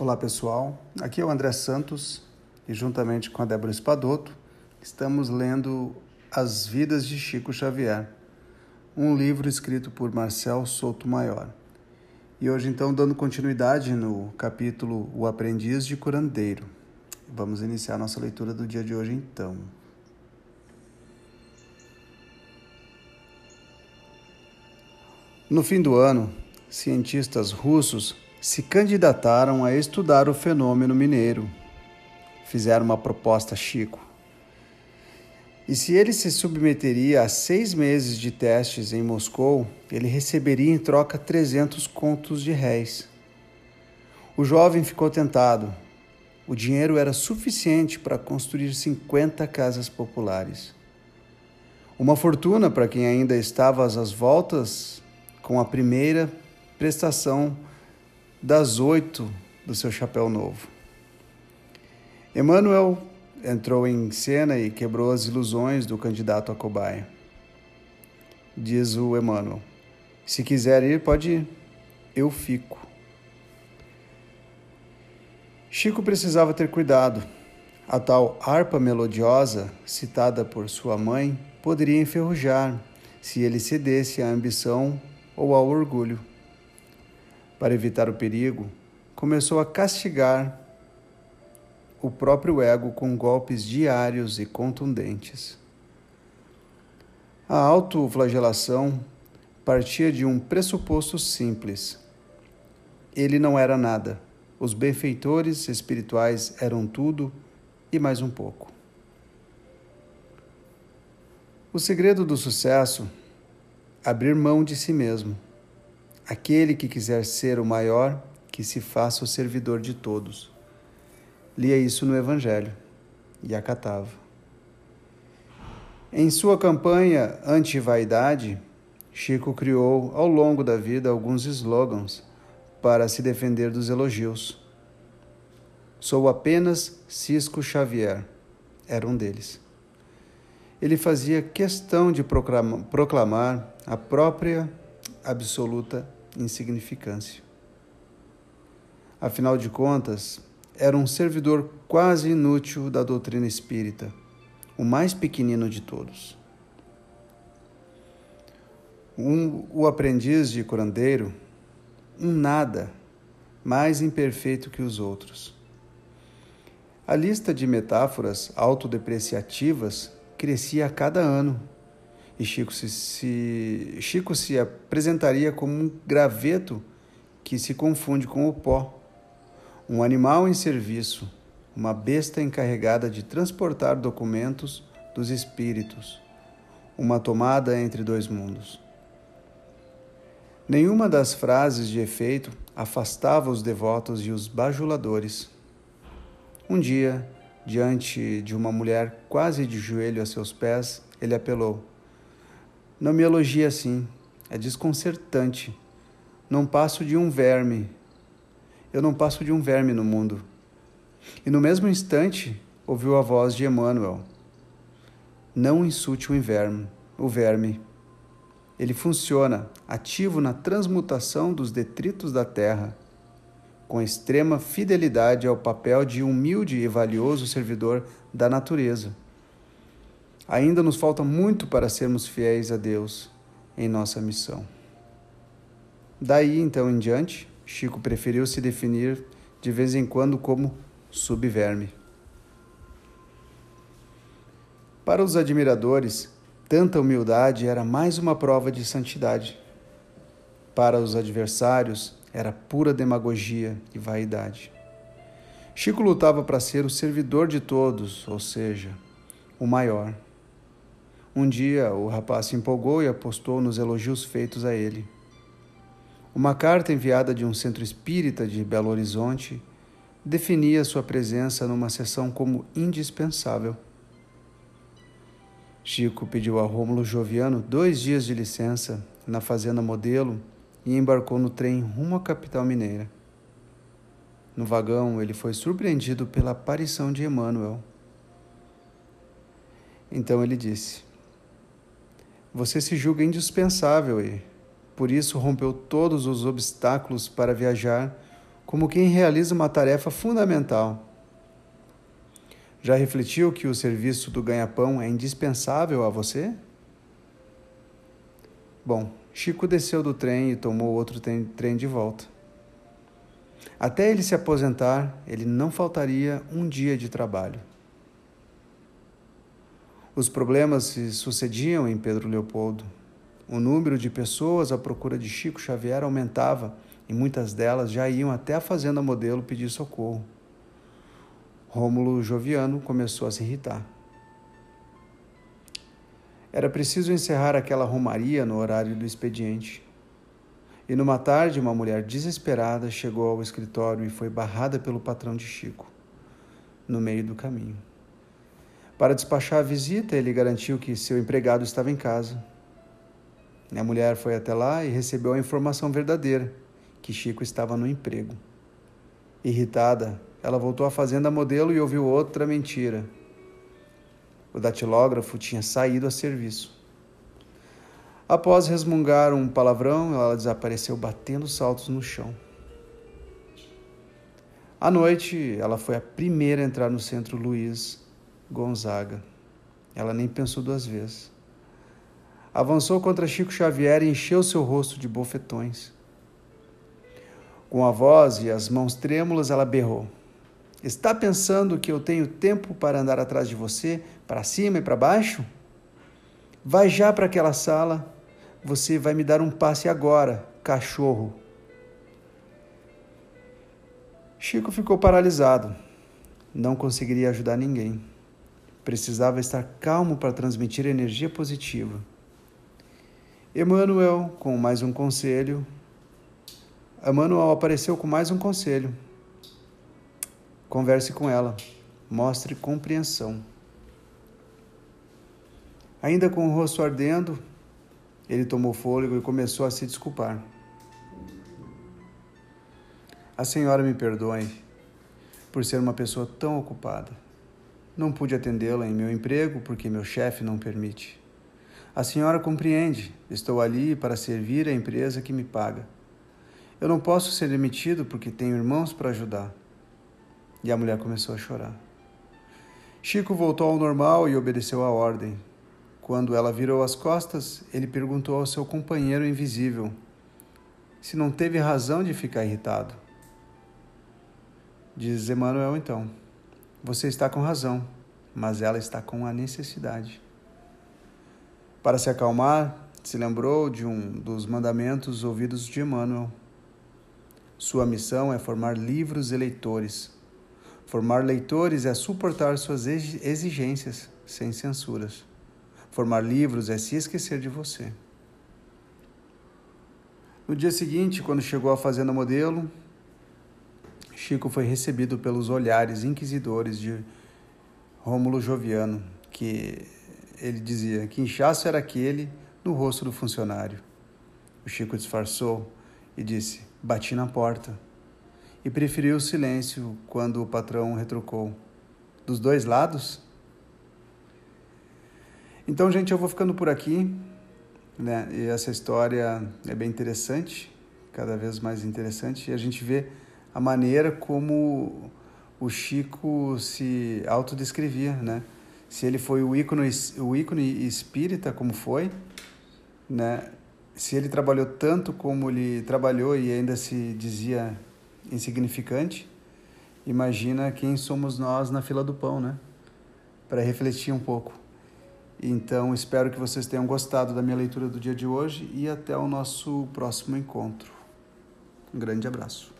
Olá pessoal, aqui é o André Santos e juntamente com a Débora Espadoto estamos lendo As Vidas de Chico Xavier, um livro escrito por Marcel Souto Maior. E hoje então dando continuidade no capítulo O Aprendiz de Curandeiro. Vamos iniciar nossa leitura do dia de hoje então. No fim do ano, cientistas russos se candidataram a estudar o fenômeno mineiro. Fizeram uma proposta a Chico. E se ele se submeteria a seis meses de testes em Moscou, ele receberia em troca 300 contos de réis. O jovem ficou tentado. O dinheiro era suficiente para construir 50 casas populares. Uma fortuna para quem ainda estava às voltas com a primeira prestação das oito do seu chapéu novo. Emmanuel entrou em cena e quebrou as ilusões do candidato a cobaia. Diz o Emmanuel: Se quiser ir, pode ir. Eu fico. Chico precisava ter cuidado. A tal harpa melodiosa, citada por sua mãe, poderia enferrujar se ele cedesse à ambição ou ao orgulho para evitar o perigo, começou a castigar o próprio ego com golpes diários e contundentes. A autoflagelação partia de um pressuposto simples. Ele não era nada. Os benfeitores espirituais eram tudo e mais um pouco. O segredo do sucesso abrir mão de si mesmo Aquele que quiser ser o maior, que se faça o servidor de todos. Lia isso no Evangelho e acatava. Em sua campanha anti-vaidade, Chico criou ao longo da vida alguns slogans para se defender dos elogios. Sou apenas Cisco Xavier, era um deles. Ele fazia questão de proclamar a própria absoluta insignificância. Afinal de contas, era um servidor quase inútil da doutrina espírita, o mais pequenino de todos. Um, o aprendiz de curandeiro, um nada, mais imperfeito que os outros. A lista de metáforas autodepreciativas crescia a cada ano e Chico se, se, Chico se apresentaria como um graveto que se confunde com o pó, um animal em serviço, uma besta encarregada de transportar documentos dos espíritos, uma tomada entre dois mundos. Nenhuma das frases de efeito afastava os devotos e os bajuladores. Um dia, diante de uma mulher quase de joelho a seus pés, ele apelou: não me elogie assim, é desconcertante. Não passo de um verme. Eu não passo de um verme no mundo. E no mesmo instante ouviu a voz de Emmanuel. Não insulte o inverno, o verme. Ele funciona ativo na transmutação dos detritos da terra, com extrema fidelidade ao papel de humilde e valioso servidor da natureza. Ainda nos falta muito para sermos fiéis a Deus em nossa missão. Daí então em diante, Chico preferiu se definir de vez em quando como subverme. Para os admiradores, tanta humildade era mais uma prova de santidade. Para os adversários, era pura demagogia e vaidade. Chico lutava para ser o servidor de todos, ou seja, o maior. Um dia o rapaz se empolgou e apostou nos elogios feitos a ele. Uma carta enviada de um centro espírita de Belo Horizonte definia sua presença numa sessão como indispensável. Chico pediu a Rômulo Joviano dois dias de licença na fazenda modelo e embarcou no trem rumo à capital mineira. No vagão, ele foi surpreendido pela aparição de Emmanuel. Então ele disse: você se julga indispensável e, por isso, rompeu todos os obstáculos para viajar como quem realiza uma tarefa fundamental. Já refletiu que o serviço do ganha-pão é indispensável a você? Bom, Chico desceu do trem e tomou outro trem de volta. Até ele se aposentar, ele não faltaria um dia de trabalho. Os problemas se sucediam em Pedro Leopoldo. O número de pessoas à procura de Chico Xavier aumentava e muitas delas já iam até a fazenda modelo pedir socorro. Rômulo Joviano começou a se irritar. Era preciso encerrar aquela romaria no horário do expediente. E numa tarde, uma mulher desesperada chegou ao escritório e foi barrada pelo patrão de Chico, no meio do caminho. Para despachar a visita, ele garantiu que seu empregado estava em casa. A mulher foi até lá e recebeu a informação verdadeira, que Chico estava no emprego. Irritada, ela voltou à fazenda modelo e ouviu outra mentira. O datilógrafo tinha saído a serviço. Após resmungar um palavrão, ela desapareceu batendo saltos no chão. À noite, ela foi a primeira a entrar no centro Luiz Gonzaga. Ela nem pensou duas vezes. Avançou contra Chico Xavier e encheu seu rosto de bofetões. Com a voz e as mãos trêmulas, ela berrou: Está pensando que eu tenho tempo para andar atrás de você, para cima e para baixo? Vai já para aquela sala você vai me dar um passe agora, cachorro. Chico ficou paralisado. Não conseguiria ajudar ninguém. Precisava estar calmo para transmitir energia positiva. Emmanuel, com mais um conselho. Emmanuel apareceu com mais um conselho. Converse com ela. Mostre compreensão. Ainda com o rosto ardendo, ele tomou fôlego e começou a se desculpar. A senhora me perdoe por ser uma pessoa tão ocupada. Não pude atendê-la em meu emprego porque meu chefe não permite. A senhora compreende, estou ali para servir a empresa que me paga. Eu não posso ser demitido porque tenho irmãos para ajudar. E a mulher começou a chorar. Chico voltou ao normal e obedeceu à ordem, quando ela virou as costas, ele perguntou ao seu companheiro invisível se não teve razão de ficar irritado. Diz Emmanuel então: Você está com razão, mas ela está com a necessidade. Para se acalmar, se lembrou de um dos mandamentos ouvidos de Emmanuel. Sua missão é formar livros e leitores. Formar leitores é suportar suas exigências sem censuras. Formar livros é se esquecer de você. No dia seguinte, quando chegou à fazenda modelo, Chico foi recebido pelos olhares inquisidores de Rômulo Joviano, que ele dizia que inchaço era aquele no rosto do funcionário. O Chico disfarçou e disse: Bati na porta. E preferiu o silêncio quando o patrão retrucou: Dos dois lados? Então, gente, eu vou ficando por aqui. Né? E essa história é bem interessante, cada vez mais interessante. E a gente vê a maneira como o Chico se autodescrevia, né? Se ele foi o ícone, o ícone espírita, como foi, né? Se ele trabalhou tanto como ele trabalhou e ainda se dizia insignificante, imagina quem somos nós na fila do pão, né? Para refletir um pouco. Então, espero que vocês tenham gostado da minha leitura do dia de hoje e até o nosso próximo encontro. Um grande abraço.